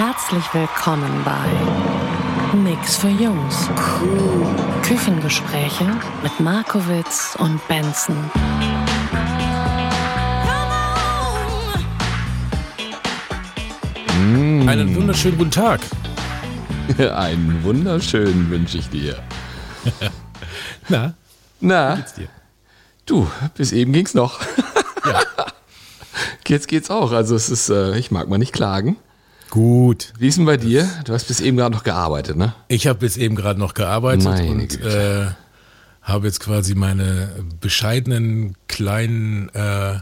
Herzlich willkommen bei Nix für Jungs. Küchengespräche mit Markowitz und Benson. Einen wunderschönen guten Tag. Einen wunderschönen wünsche ich dir. Na, Na, geht's dir? du, bis eben ging's noch. Ja. Jetzt geht's auch. Also es ist, äh, ich mag mal nicht klagen. Gut. Wie ist denn bei dir? Du hast bis eben gerade noch gearbeitet, ne? Ich habe bis eben gerade noch gearbeitet Meine und äh, habe jetzt quasi meine bescheidenen kleinen äh,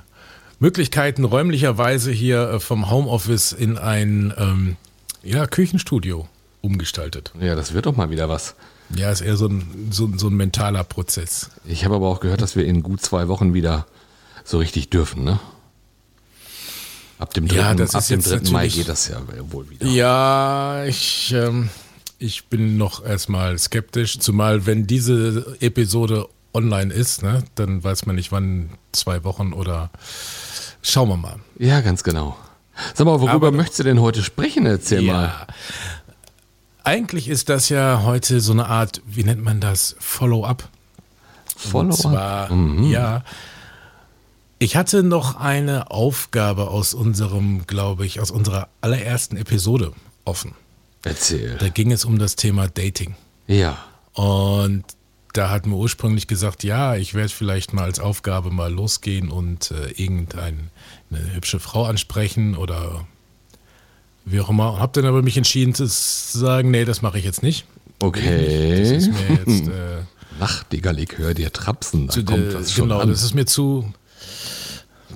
Möglichkeiten räumlicherweise hier äh, vom Homeoffice in ein ähm, ja, Küchenstudio umgestaltet. Ja, das wird doch mal wieder was. Ja, ist eher so ein, so, so ein mentaler Prozess. Ich habe aber auch gehört, dass wir in gut zwei Wochen wieder so richtig dürfen, ne? Ab dem 3. Ja, das ab dem jetzt 3. Mai geht das ja wohl wieder. Ja, ich, ähm, ich bin noch erstmal skeptisch, zumal wenn diese Episode online ist, ne, dann weiß man nicht, wann zwei Wochen oder schauen wir mal. Ja, ganz genau. Sag mal, worüber Aber- möchtest du denn heute sprechen? Erzähl mal. Ja. Eigentlich ist das ja heute so eine Art, wie nennt man das, Follow-up. Follow Und zwar, ja, ich hatte noch eine Aufgabe aus unserem, glaube ich, aus unserer allerersten Episode offen. Erzähl. Da ging es um das Thema Dating. Ja. Und da hatten wir ursprünglich gesagt, ja, ich werde vielleicht mal als Aufgabe mal losgehen und äh, irgendeine hübsche Frau ansprechen oder wie auch immer. Hab dann aber mich entschieden zu sagen, nee, das mache ich jetzt nicht. Okay. Das ist mir jetzt äh, Nachtigall, ich höre dir trapsen. Da zu, kommt das schon genau, an. das ist mir zu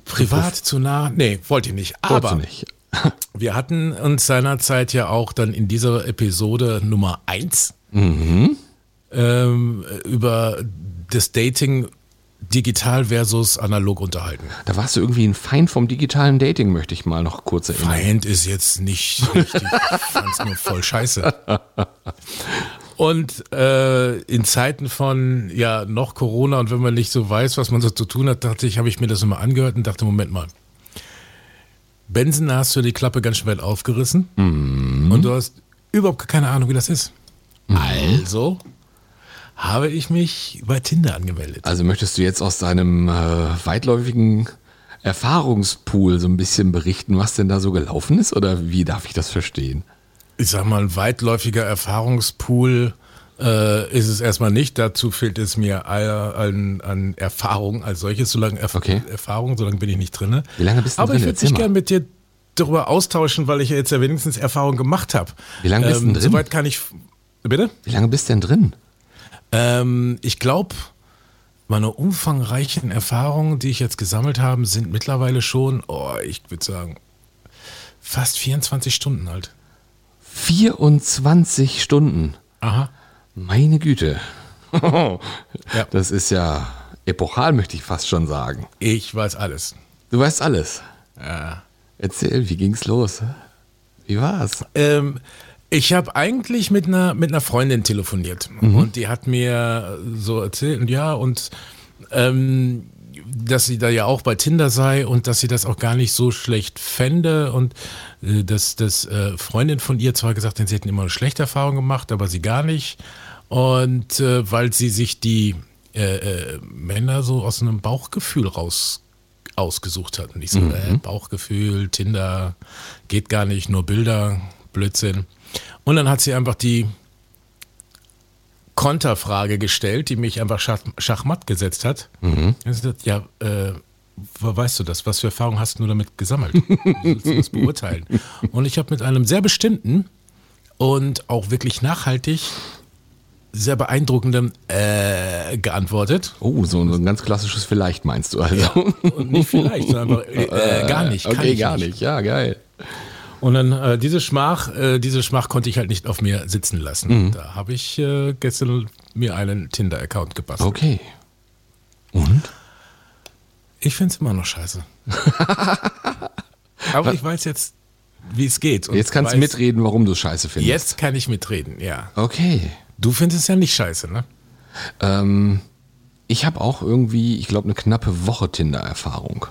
privat, zu nah. Nee, wollte ich nicht. Aber nicht. wir hatten uns seinerzeit ja auch dann in dieser Episode Nummer 1 Mhm. ähm, über das Dating digital versus analog unterhalten. Da warst du irgendwie ein Feind vom digitalen Dating, möchte ich mal noch kurz erinnern. Feind ist jetzt nicht richtig, ich fand's nur voll scheiße. Und äh, in Zeiten von ja noch Corona und wenn man nicht so weiß, was man so zu tun hat, dachte ich, habe ich mir das nochmal angehört und dachte, Moment mal. Benson, hast du die Klappe ganz schön weit aufgerissen und du hast überhaupt keine Ahnung, wie das ist. Also habe ich mich bei Tinder angemeldet. Also möchtest du jetzt aus deinem äh, weitläufigen Erfahrungspool so ein bisschen berichten, was denn da so gelaufen ist? Oder wie darf ich das verstehen? Ich sag mal, ein weitläufiger Erfahrungspool äh, ist es erstmal nicht. Dazu fehlt es mir an, an Erfahrung als solches. Solange Erf Okay. Erfahrung, solange bin ich nicht drin. Wie lange bist du Aber drin? ich würde mich gerne mit dir darüber austauschen, weil ich ja jetzt ja wenigstens Erfahrung gemacht habe. Wie lange bist du ähm, denn drin? Soweit kann ich. Bitte? Wie lange bist du denn drin? Ähm, ich glaube, meine umfangreichen Erfahrungen, die ich jetzt gesammelt habe, sind mittlerweile schon, oh, ich würde sagen, fast 24 Stunden alt. 24 Stunden. Aha. Meine Güte. Ja. Das ist ja epochal, möchte ich fast schon sagen. Ich weiß alles. Du weißt alles. Ja. Erzähl, wie ging's los? Wie war's? Ähm, ich habe eigentlich mit einer, mit einer Freundin telefoniert und die hat mir so erzählt, ja, und ähm, dass sie da ja auch bei Tinder sei und dass sie das auch gar nicht so schlecht fände und äh, dass das äh, Freundin von ihr zwar gesagt hat, sie hätten immer eine schlechte Erfahrung gemacht, aber sie gar nicht. Und äh, weil sie sich die äh, äh, Männer so aus einem Bauchgefühl raus ausgesucht hat. Und ich so, äh, Bauchgefühl, Tinder, geht gar nicht, nur Bilder, Blödsinn. Und dann hat sie einfach die Konterfrage gestellt, die mich einfach schach, schachmatt gesetzt hat. Mhm. Ja, äh, wo weißt du das? Was für Erfahrungen hast du damit gesammelt? Wie willst du das beurteilen? Und ich habe mit einem sehr bestimmten und auch wirklich nachhaltig sehr beeindruckenden äh, geantwortet. Oh, so ein ganz klassisches Vielleicht meinst du also. Und nicht vielleicht, sondern einfach äh, äh, gar nicht. Okay, gar nicht. Ja, geil. Und dann äh, diese Schmach, äh, diese Schmach konnte ich halt nicht auf mir sitzen lassen. Mhm. Da habe ich äh, gestern mir einen Tinder-Account gebastelt. Okay. Und? Ich finde es immer noch scheiße. Aber ich weiß jetzt, wie es geht. und Jetzt kannst du mitreden, warum du scheiße findest. Jetzt kann ich mitreden, ja. Okay. Du findest es ja nicht scheiße, ne? Ähm, ich habe auch irgendwie, ich glaube, eine knappe Woche Tinder-Erfahrung.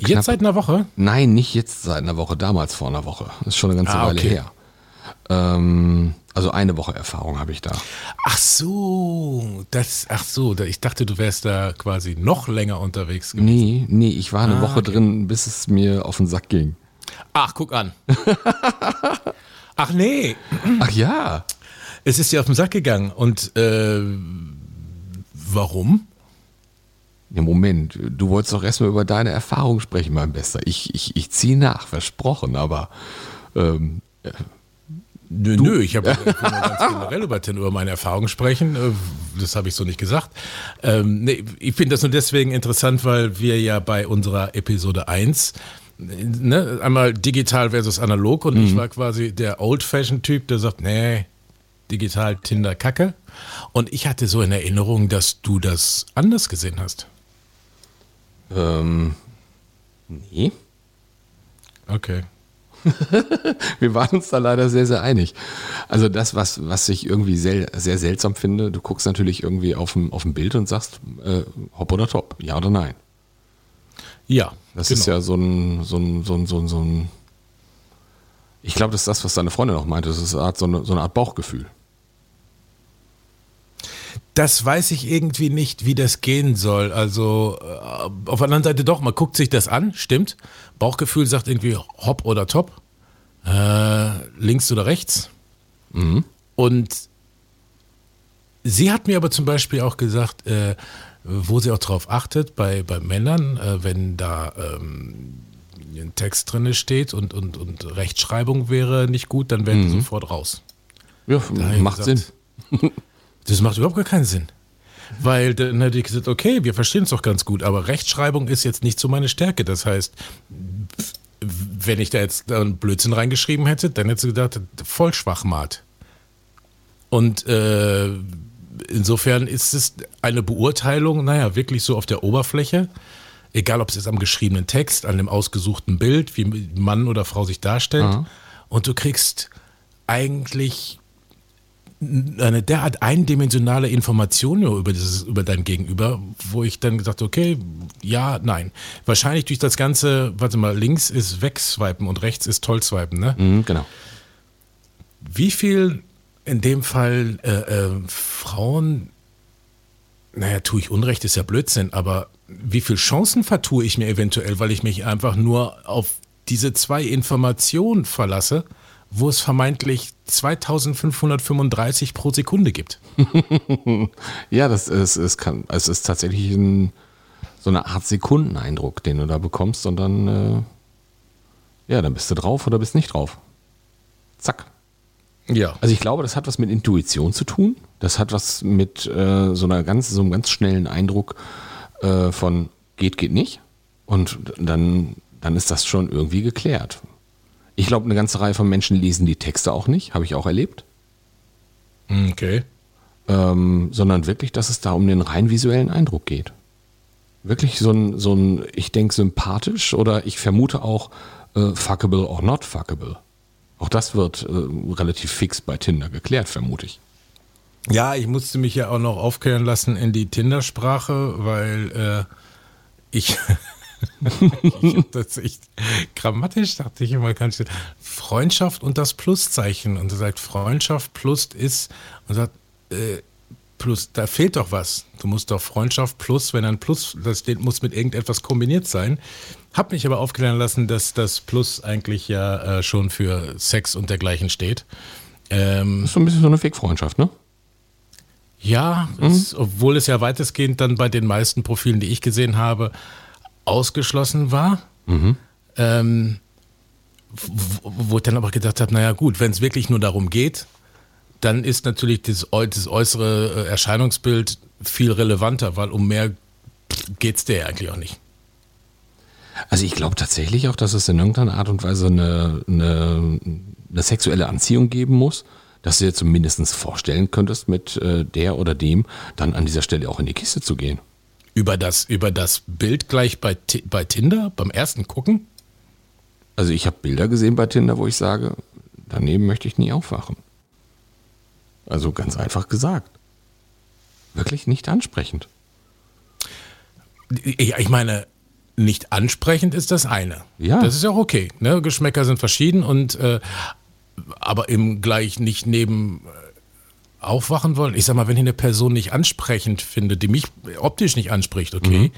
Jetzt seit einer Woche? Nein, nicht jetzt seit einer Woche, damals vor einer Woche. Das ist schon eine ganze Ah, Weile okay. her. Ähm, also eine Woche Erfahrung habe ich da. Ach so, das, ach so, ich dachte, du wärst da quasi noch länger unterwegs gewesen. Nee, nee, ich war eine Ah, Woche okay. drin, bis es mir auf den Sack ging. Ach, guck an. ach nee, Ach ja. es ist dir auf den Sack gegangen. Und äh, warum? Ja, Moment, du wolltest doch erstmal über deine Erfahrung sprechen, mein Bester. Ich, ich, ich ziehe nach, versprochen, aber ähm, Nö, nö, ich habe ich nur ganz generell über, über meine Erfahrungen sprechen. Äh, Das habe ich so nicht gesagt. Ähm, nee, ich finde das nur deswegen interessant, weil wir ja bei unserer Episode 1 ne, einmal digital versus analog und ich war quasi der Old-Fashion-Typ, der sagt, nee, digital Tinder Kacke. Und ich hatte so in Erinnerung, dass du das anders gesehen hast. Ähm, nee. Okay. Wir waren uns da leider sehr, sehr einig. Also das, was, was ich irgendwie sehr, sehr seltsam finde, du guckst natürlich irgendwie auf ein, auf ein Bild und sagst, äh, hopp oder top, ja oder nein. Ja, Das genau. ist ja so ein, so ein, so ein, so ein, so ein ich glaube, das ist das, was deine Freundin auch meinte, das ist eine Art, so, eine, so eine Art Bauchgefühl. Das weiß ich irgendwie nicht, wie das gehen soll. Also äh, auf der anderen Seite doch, man guckt sich das an, stimmt. Bauchgefühl sagt irgendwie hopp oder top. Äh, links oder rechts. Und sie hat mir aber zum Beispiel auch gesagt, äh, wo sie auch drauf achtet, bei, bei Männern, äh, wenn da ähm, ein Text drin steht und, und, und Rechtschreibung wäre nicht gut, dann wären die sofort raus. Ja, Da macht gesagt, Sinn. Das macht überhaupt gar keinen Sinn. Weil dann hätte ich gesagt, okay, wir verstehen es doch ganz gut, aber Rechtschreibung ist jetzt nicht so meine Stärke. Das heißt, wenn ich da jetzt einen Blödsinn reingeschrieben hätte, dann hätte sie gedacht, voll Schwachmat. Und äh, insofern ist es eine Beurteilung, naja, wirklich so auf der Oberfläche. Egal, ob es jetzt am geschriebenen Text, an dem ausgesuchten Bild, wie Mann oder Frau sich darstellt. Und du kriegst eigentlich eine derart eindimensionale Information nur über, dieses, über dein Gegenüber, wo ich dann gesagt okay, ja, nein. Wahrscheinlich durch das Ganze, warte mal, links ist wegswipen und rechts ist tollswipen, ne? Mhm, genau. Wie viel in dem Fall äh, äh, Frauen, naja, tue ich Unrecht, ist ja Blödsinn, aber wie viel Chancen vertue ich mir eventuell, weil ich mich einfach nur auf diese zwei Informationen verlasse, wo es vermeintlich 2535 pro Sekunde gibt. Ja, das ist, es kann, es ist tatsächlich ein, so eine Art Sekundeneindruck, den du da bekommst und dann, äh, ja, dann bist du drauf oder bist nicht drauf. Zack. Ja. Also ich glaube, das hat was mit Intuition zu tun. Das hat was mit äh, so einer ganz, so einem ganz schnellen Eindruck äh, von geht, geht nicht. Und dann, dann ist das schon irgendwie geklärt. Ich glaube, eine ganze Reihe von Menschen lesen die Texte auch nicht, habe ich auch erlebt. Okay. ähm, sondern wirklich, dass es da um den rein visuellen Eindruck geht. Wirklich so ein, so ein ich denke, sympathisch oder ich vermute auch äh, fuckable or not fuckable. Auch das wird äh, relativ fix bei Tinder geklärt, vermute ich. Ja, ich musste mich ja auch noch aufklären lassen in die Tinder-Sprache, weil äh, ich, ich hab das echt grammatisch dachte ich immer ganz schön. Freundschaft und das Pluszeichen. Und er sagt, Freundschaft plus ist und sagt, äh, plus, da fehlt doch was. Du musst doch Freundschaft plus, wenn ein Plus, das muss mit irgendetwas kombiniert sein. Hab mich aber aufklären lassen, dass das Plus eigentlich ja äh, schon für Sex und dergleichen steht. Ähm, Das ist so ein bisschen so eine Fake-Freundschaft, ne? ja, es, obwohl es ja weitestgehend dann bei den meisten Profilen, die ich gesehen habe, ausgeschlossen war. Ähm, wo, ich dann aber gedacht habe, naja gut, wenn es wirklich nur darum geht, dann ist natürlich das, das äußere äh, Erscheinungsbild viel relevanter, weil um mehr geht es dir ja eigentlich auch nicht. Also ich glaube tatsächlich auch, dass es in irgendeiner Art und Weise eine, eine, eine sexuelle Anziehung geben muss, dass du dir zumindest vorstellen könntest, mit äh, der oder dem dann an dieser Stelle auch in die Kiste zu gehen. Über das, über das Bild gleich bei, bei Tinder, beim ersten Gucken? Also ich habe Bilder gesehen bei Tinder, wo ich sage, daneben möchte ich nie aufwachen. Also ganz einfach gesagt. Wirklich nicht ansprechend. Ich meine, nicht ansprechend ist das eine. Ja. Das ist ja auch okay. Ne? Geschmäcker sind verschieden und äh, aber eben gleich nicht neben äh, aufwachen wollen. Ich sag mal, wenn ich eine Person nicht ansprechend finde, die mich optisch nicht anspricht, okay, mhm.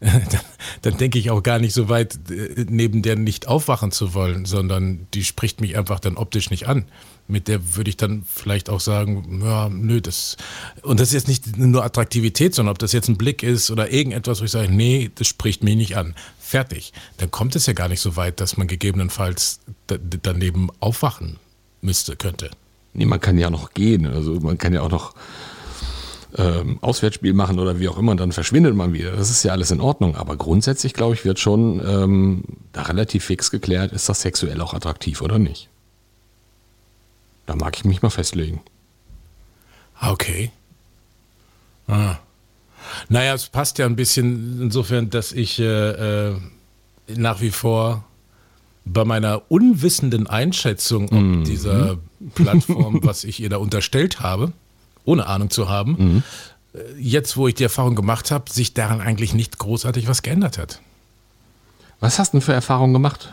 dann, dann denke ich auch gar nicht so weit, äh, neben der nicht aufwachen zu wollen, sondern die spricht mich einfach dann optisch nicht an mit der würde ich dann vielleicht auch sagen, ja, nö, das, und das ist jetzt nicht nur Attraktivität, sondern ob das jetzt ein Blick ist oder irgendetwas, wo ich sage, nee, das spricht mich nicht an. Fertig. Dann kommt es ja gar nicht so weit, dass man gegebenenfalls daneben aufwachen müsste, könnte. Nee, man kann ja noch gehen. Also man kann ja auch noch ähm, Auswärtsspiel machen oder wie auch immer, dann verschwindet man wieder. Das ist ja alles in Ordnung. Aber grundsätzlich, glaube ich, wird schon ähm, da relativ fix geklärt, ist das sexuell auch attraktiv oder nicht. Da mag ich mich mal festlegen. Ah, okay. Ah. Naja, es passt ja ein bisschen insofern, dass ich äh, äh, nach wie vor bei meiner unwissenden Einschätzung ob mhm. dieser Plattform, was ich ihr da unterstellt habe, ohne Ahnung zu haben, mhm. Äh, jetzt, wo ich die Erfahrung gemacht habe, sich daran eigentlich nicht großartig was geändert hat. Was hast du denn für Erfahrungen gemacht?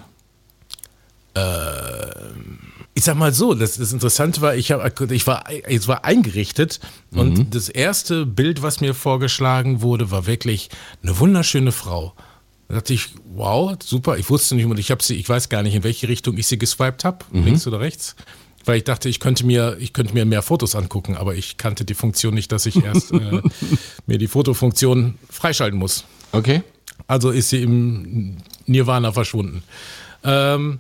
Ähm ich sag mal so, das, das Interessante war, ich, hab, ich, war, ich war eingerichtet mhm. und das erste Bild, was mir vorgeschlagen wurde, war wirklich eine wunderschöne Frau. Da dachte ich, wow, super. Ich wusste nicht, und ich habe sie, ich weiß gar nicht, in welche Richtung ich sie geswiped habe, mhm. links oder rechts. Weil ich dachte, ich könnte mir, ich könnte mir mehr Fotos angucken, aber ich kannte die Funktion nicht, dass ich erst äh, mir die Fotofunktion freischalten muss. Okay. Also ist sie im Nirvana verschwunden. Ähm,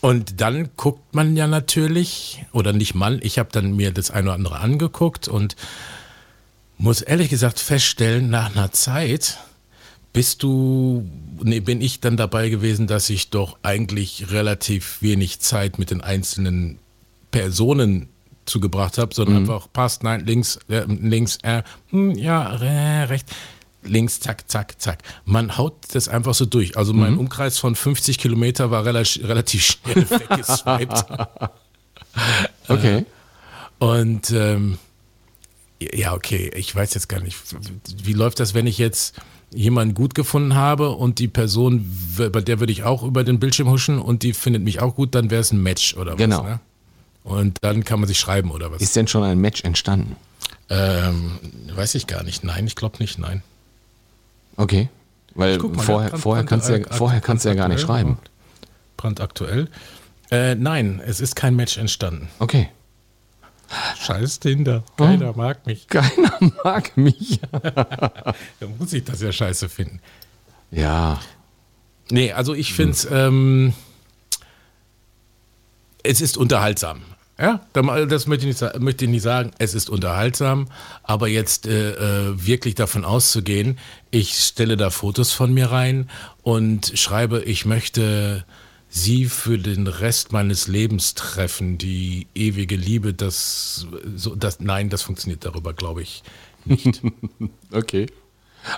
und dann guckt man ja natürlich, oder nicht man, ich habe dann mir das eine oder andere angeguckt und muss ehrlich gesagt feststellen, nach einer Zeit bist du, nee, bin ich dann dabei gewesen, dass ich doch eigentlich relativ wenig Zeit mit den einzelnen Personen zugebracht habe, sondern mhm. einfach passt, nein, links, äh, links, äh, hm, ja, äh, rechts links, zack, zack, zack. Man haut das einfach so durch. Also mein mhm. Umkreis von 50 Kilometer war relativ, relativ schnell weggeswiped. okay. Und ähm, ja, okay, ich weiß jetzt gar nicht, wie läuft das, wenn ich jetzt jemanden gut gefunden habe und die Person, bei der würde ich auch über den Bildschirm huschen und die findet mich auch gut, dann wäre es ein Match oder was. Genau. Ne? Und dann kann man sich schreiben oder was. Ist denn schon ein Match entstanden? Ähm, weiß ich gar nicht. Nein, ich glaube nicht. Nein. Okay. Weil mal, vorher, Brand, vorher, kannst du ja, vorher kannst du ja gar nicht schreiben. Brandaktuell. Äh, nein, es ist kein Match entstanden. Okay. Scheiß Tinder. Keiner oh, mag mich. Keiner mag mich. da muss ich das ja scheiße finden. Ja. Nee, also ich finde es, ähm, es ist unterhaltsam. Ja, das möchte ich, nicht, möchte ich nicht sagen. Es ist unterhaltsam, aber jetzt äh, äh, wirklich davon auszugehen, ich stelle da Fotos von mir rein und schreibe, ich möchte sie für den Rest meines Lebens treffen, die ewige Liebe, das, so, das nein, das funktioniert darüber, glaube ich, nicht. okay.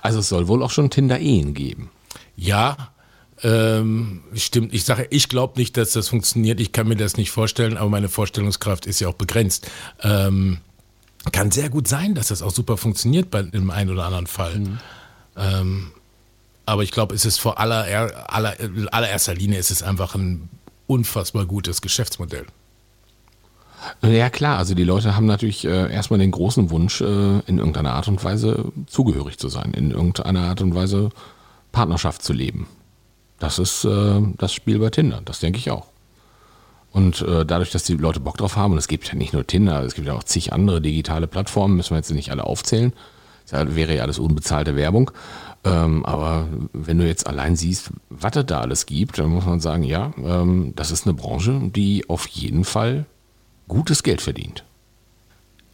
Also es soll wohl auch schon Tinder-Ehen geben. Ja, ähm, stimmt, ich sage, ich glaube nicht, dass das funktioniert. Ich kann mir das nicht vorstellen, aber meine Vorstellungskraft ist ja auch begrenzt. Ähm, kann sehr gut sein, dass das auch super funktioniert bei dem einen oder anderen Fall. Mhm. Ähm, aber ich glaube, es ist vor aller, aller, allererster Linie ist es einfach ein unfassbar gutes Geschäftsmodell. Ja klar, also die Leute haben natürlich äh, erstmal den großen Wunsch, äh, in irgendeiner Art und Weise zugehörig zu sein, in irgendeiner Art und Weise Partnerschaft zu leben. Das ist äh, das Spiel bei Tinder, das denke ich auch. Und äh, dadurch, dass die Leute Bock drauf haben, und es gibt ja nicht nur Tinder, es gibt ja auch zig andere digitale Plattformen, müssen wir jetzt nicht alle aufzählen. Das wäre ja alles unbezahlte Werbung. Ähm, aber wenn du jetzt allein siehst, was es da alles gibt, dann muss man sagen, ja, ähm, das ist eine Branche, die auf jeden Fall gutes Geld verdient.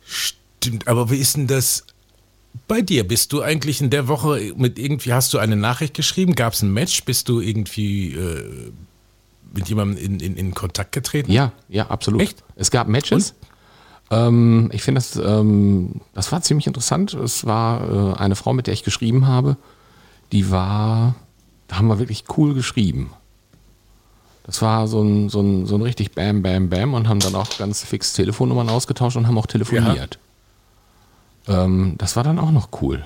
Stimmt, aber wie ist denn das bei dir? Bist du eigentlich in der Woche mit irgendwie, hast du eine Nachricht geschrieben? Gab es ein Match? Bist du irgendwie äh, mit jemandem in, in, in Kontakt getreten? Ja, ja, absolut. Echt? Es gab Matches. Ähm, ich finde, das, ähm, das war ziemlich interessant. Es war äh, eine Frau, mit der ich geschrieben habe. Die war, da haben wir wirklich cool geschrieben. Das war so ein, so ein, so ein richtig Bam, Bam, Bam und haben dann auch ganz fix Telefonnummern ausgetauscht und haben auch telefoniert. Ähm, das war dann auch noch cool.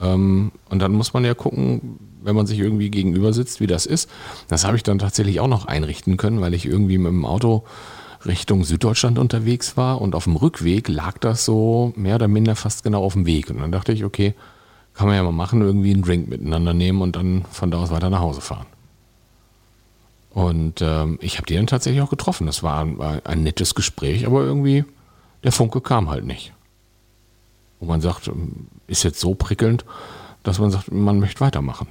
Ähm, und dann muss man ja gucken, wenn man sich irgendwie gegenüber sitzt, wie das ist. Das habe ich dann tatsächlich auch noch einrichten können, weil ich irgendwie mit dem Auto Richtung Süddeutschland unterwegs war und auf dem Rückweg lag das so mehr oder minder fast genau auf dem Weg. Und dann dachte ich, okay, kann man ja mal machen, irgendwie einen Drink miteinander nehmen und dann von da aus weiter nach Hause fahren. Und ähm, ich habe die dann tatsächlich auch getroffen. Das war ein, war ein nettes Gespräch, aber irgendwie der Funke kam halt nicht. Wo man sagt, ähm, ist jetzt so prickelnd, dass man sagt, man möchte weitermachen.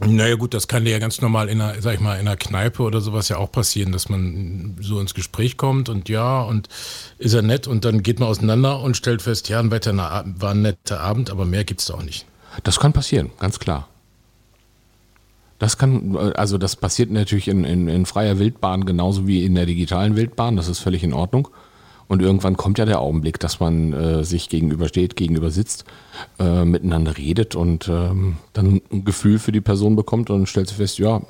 Naja gut, das kann ja ganz normal in einer, sag ich mal, in einer Kneipe oder sowas ja auch passieren, dass man so ins Gespräch kommt und ja, und ist er nett und dann geht man auseinander und stellt fest, ja, ein Wetter war ein netter Abend, aber mehr gibt es da auch nicht. Das kann passieren, ganz klar. Das kann, also das passiert natürlich in, in, in freier Wildbahn genauso wie in der digitalen Wildbahn, das ist völlig in Ordnung. Und irgendwann kommt ja der Augenblick, dass man äh, sich gegenübersteht, gegenüber sitzt, äh, miteinander redet und ähm, dann ein Gefühl für die Person bekommt und stellt sich fest, ja,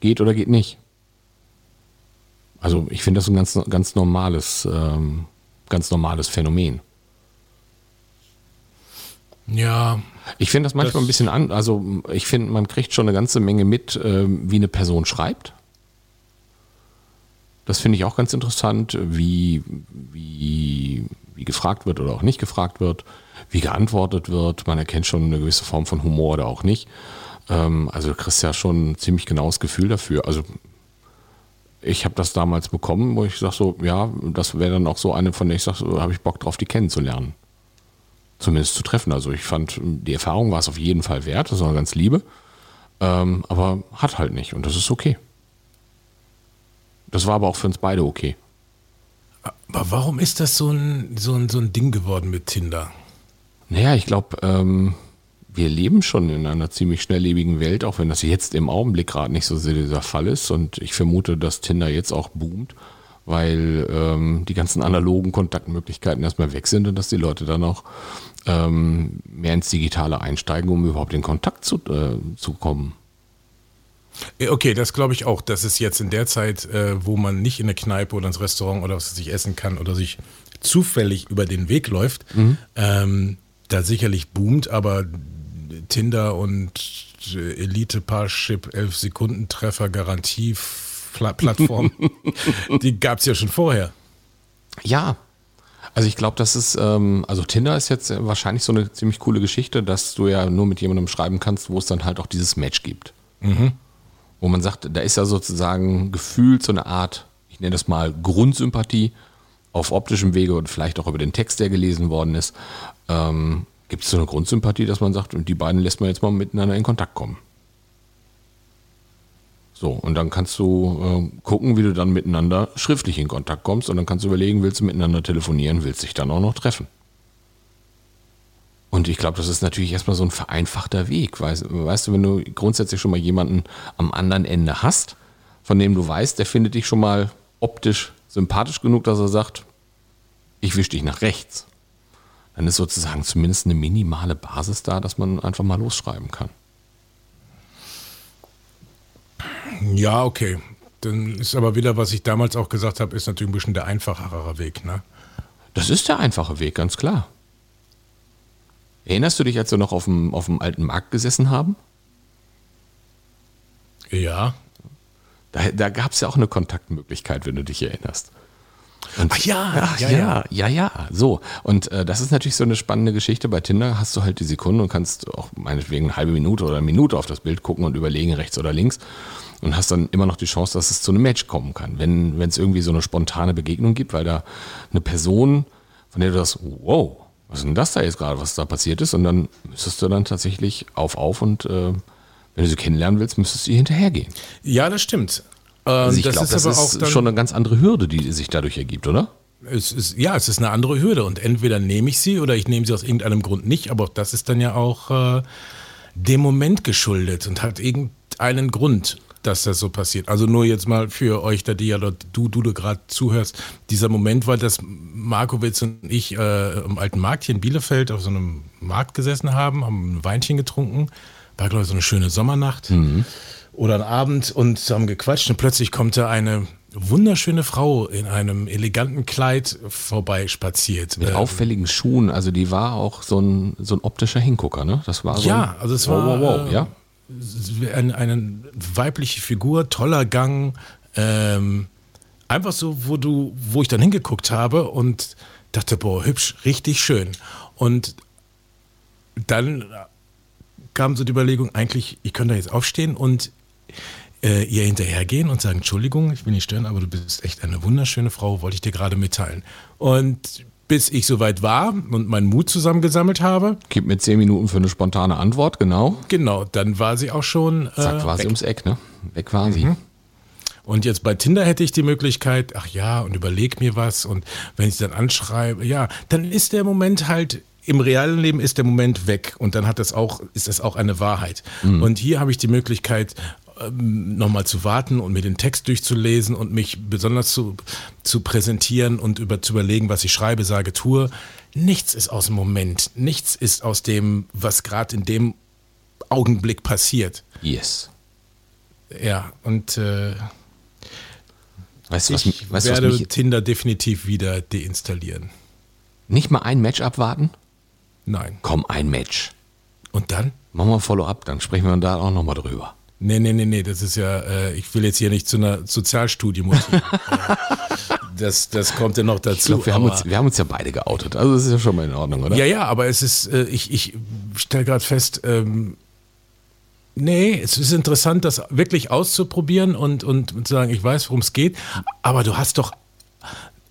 geht oder geht nicht. Also ich finde das ein ganz, ganz normales, ähm, ganz normales Phänomen. Ja. Ich finde das manchmal das ein bisschen an, also ich finde, man kriegt schon eine ganze Menge mit, äh, wie eine Person schreibt. Das finde ich auch ganz interessant, wie, wie, wie gefragt wird oder auch nicht gefragt wird, wie geantwortet wird. Man erkennt schon eine gewisse Form von Humor oder auch nicht. Ähm, also du kriegst ja schon ein ziemlich genaues Gefühl dafür. Also ich habe das damals bekommen, wo ich sage so, ja, das wäre dann auch so eine, von der ich sage, so, habe ich Bock drauf, die kennenzulernen. Zumindest zu treffen. Also ich fand, die Erfahrung war es auf jeden Fall wert, das war ganz liebe. Ähm, aber hat halt nicht und das ist okay. Das war aber auch für uns beide okay. Aber warum ist das so ein, so ein, so ein Ding geworden mit Tinder? Naja, ich glaube, ähm, wir leben schon in einer ziemlich schnelllebigen Welt, auch wenn das jetzt im Augenblick gerade nicht so sehr dieser Fall ist. Und ich vermute, dass Tinder jetzt auch boomt, weil ähm, die ganzen analogen Kontaktmöglichkeiten erstmal weg sind und dass die Leute dann auch ähm, mehr ins Digitale einsteigen, um überhaupt in Kontakt zu, äh, zu kommen. Okay, das glaube ich auch. Das ist jetzt in der Zeit, äh, wo man nicht in eine Kneipe oder ins Restaurant oder was sich essen kann oder sich zufällig über den Weg läuft, mhm. ähm, da sicherlich boomt, aber Tinder und äh, Elite Parship 11 Sekunden Treffer Garantie Plattform, die gab es ja schon vorher. Ja, also ich glaube, das ist, ähm, also Tinder ist jetzt wahrscheinlich so eine ziemlich coole Geschichte, dass du ja nur mit jemandem schreiben kannst, wo es dann halt auch dieses Match gibt. Mhm wo man sagt, da ist ja sozusagen gefühlt so eine Art, ich nenne das mal Grundsympathie auf optischem Wege und vielleicht auch über den Text, der gelesen worden ist. Ähm, Gibt es so eine Grundsympathie, dass man sagt, die beiden lässt man jetzt mal miteinander in Kontakt kommen? So, und dann kannst du äh, gucken, wie du dann miteinander schriftlich in Kontakt kommst und dann kannst du überlegen, willst du miteinander telefonieren, willst dich dann auch noch treffen. Und ich glaube, das ist natürlich erstmal so ein vereinfachter Weg. Weißt, weißt, du, wenn du grundsätzlich schon mal jemanden am anderen Ende hast, von dem du weißt, der findet dich schon mal optisch sympathisch genug, dass er sagt, ich wische dich nach rechts. Dann ist sozusagen zumindest eine minimale Basis da, dass man einfach mal losschreiben kann. Ja, okay. Dann ist aber wieder, was ich damals auch gesagt habe, ist natürlich ein bisschen der einfachere Weg, ne? Das ist der einfache Weg, ganz klar. Erinnerst du dich, als wir noch auf dem, auf dem alten Markt gesessen haben? Ja. Da, da gab es ja auch eine Kontaktmöglichkeit, wenn du dich erinnerst. Und, Ach ja, ach, ja, ja, ja, ja, so. Und äh, das ist natürlich so eine spannende Geschichte. Bei Tinder hast du halt die Sekunde und kannst auch meinetwegen eine halbe Minute oder eine Minute auf das Bild gucken und überlegen, rechts oder links. Und hast dann immer noch die Chance, dass es zu einem Match kommen kann. Wenn es irgendwie so eine spontane Begegnung gibt, weil da eine Person, von der du das, wow, was ist denn das da jetzt gerade, was da passiert ist? Und dann müsstest du dann tatsächlich auf, auf und äh, wenn du sie kennenlernen willst, müsstest du ihr hinterhergehen. Ja, das stimmt. Also ich das glaube, ist das aber ist schon eine ganz andere Hürde, die sich dadurch ergibt, oder? Es ist, ja, es ist eine andere Hürde und entweder nehme ich sie oder ich nehme sie aus irgendeinem Grund nicht, aber das ist dann ja auch äh, dem Moment geschuldet und hat irgendeinen Grund, dass das so passiert. Also nur jetzt mal für euch, da die ja dort, du, du, du gerade zuhörst, dieser Moment war, dass Markowitz und ich äh, im alten Markt hier in Bielefeld auf so einem Markt gesessen haben, haben ein Weinchen getrunken, war glaube ich so eine schöne Sommernacht oder ein Abend und haben gequatscht und plötzlich kommt da eine wunderschöne Frau in einem eleganten Kleid vorbei spaziert. Mit Äh, auffälligen Schuhen, also die war auch so ein, so ein optischer Hingucker, ne? Das war so Ja, ein, also es wow, war, wow, wow, äh, ja. Eine, eine weibliche Figur, toller Gang, ähm, einfach so, wo du, wo ich dann hingeguckt habe und dachte, boah, hübsch, richtig schön. Und dann kam so die Überlegung, eigentlich, ich könnte jetzt aufstehen und äh, ihr hinterhergehen und sagen, Entschuldigung, ich will nicht stören, aber du bist echt eine wunderschöne Frau, wollte ich dir gerade mitteilen. Und bis ich soweit war und meinen Mut zusammengesammelt habe, Gib mir zehn Minuten für eine spontane Antwort, genau. genau, dann war sie auch schon äh, Zack, war sie weg. ums Eck, ne? Weg war sie. Und jetzt bei Tinder hätte ich die Möglichkeit, ach ja, und überleg mir was. Und wenn ich dann anschreibe, ja, dann ist der Moment halt, im realen Leben ist der Moment weg. Und dann hat das auch, ist das auch eine Wahrheit. Und hier habe ich die Möglichkeit, ähm, nochmal zu warten und mir den Text durchzulesen und mich besonders zu, zu präsentieren und über, zu überlegen, was ich schreibe, sage, tue. Nichts ist aus dem Moment. Nichts ist aus dem, was gerade in dem Augenblick passiert. Yes. Ja, und äh, Weißt was, ich weißt, werde mich Tinder definitiv wieder deinstallieren. nicht mal ein Match abwarten? Nein. Komm, ein Match. Und dann? Machen wir ein Follow-up, dann sprechen wir da auch nochmal drüber. Nee, nee, nee, nee, das ist ja, äh, ich will jetzt hier nicht zu einer Sozialstudie motivieren. Das, das kommt ja noch dazu. Ich glaube, wir, haben uns- wir haben uns ja beide geoutet. Also das ist ja schon mal in Ordnung, oder? Ja, ja, aber es ist, äh, ich, ich stelle gerade fest, ähm, nee, es ist interessant, das wirklich auszuprobieren und, und, und zu sagen, ich weiß, worum es geht, aber du hast doch,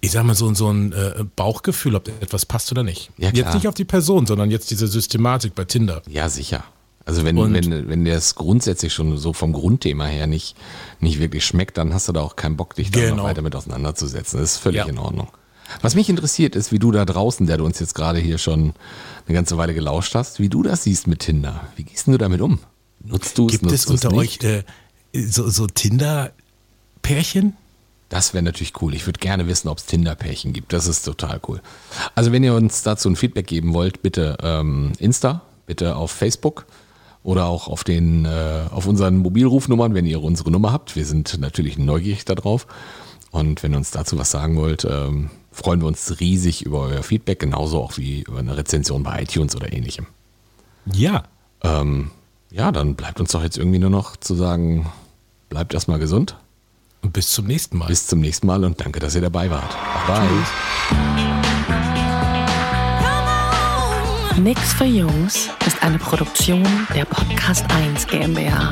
ich sag mal, so, so ein äh, Bauchgefühl, ob etwas passt oder nicht. Ja, klar. jetzt nicht auf die Person, sondern jetzt diese Systematik bei Tinder. Ja, sicher. Also wenn, Und- wenn, wenn dir das grundsätzlich schon so vom Grundthema her nicht, nicht wirklich schmeckt, dann hast du da auch keinen Bock, dich da noch Genau. weiter mit auseinanderzusetzen. Das ist völlig Ja. in Ordnung. Was mich interessiert ist, wie du da draußen, der du uns jetzt gerade hier schon eine ganze Weile gelauscht hast, wie du das siehst mit Tinder. Wie gehst du damit um? Nutzt du es? Gibt nutzt es unter nicht? euch äh, so, so Tinder-Pärchen? Das wäre natürlich cool. Ich würde gerne wissen, ob es Tinder-Pärchen gibt. Das ist total cool. Also wenn ihr uns dazu ein Feedback geben wollt, bitte ähm, Insta, bitte auf Facebook oder auch auf den äh, auf unseren Mobilrufnummern, wenn ihr unsere Nummer habt. Wir sind natürlich neugierig darauf. Und wenn ihr uns dazu was sagen wollt, ähm, freuen wir uns riesig über euer Feedback, genauso auch wie über eine Rezension bei iTunes oder ähnlichem. Ja. Ähm, ja, dann bleibt uns doch jetzt irgendwie nur noch zu sagen, bleibt erstmal gesund. Und bis zum nächsten Mal. Bis zum nächsten Mal und danke, dass ihr dabei wart. Bye. Nix für Jungs ist eine Produktion der Podcast 1 GmbH.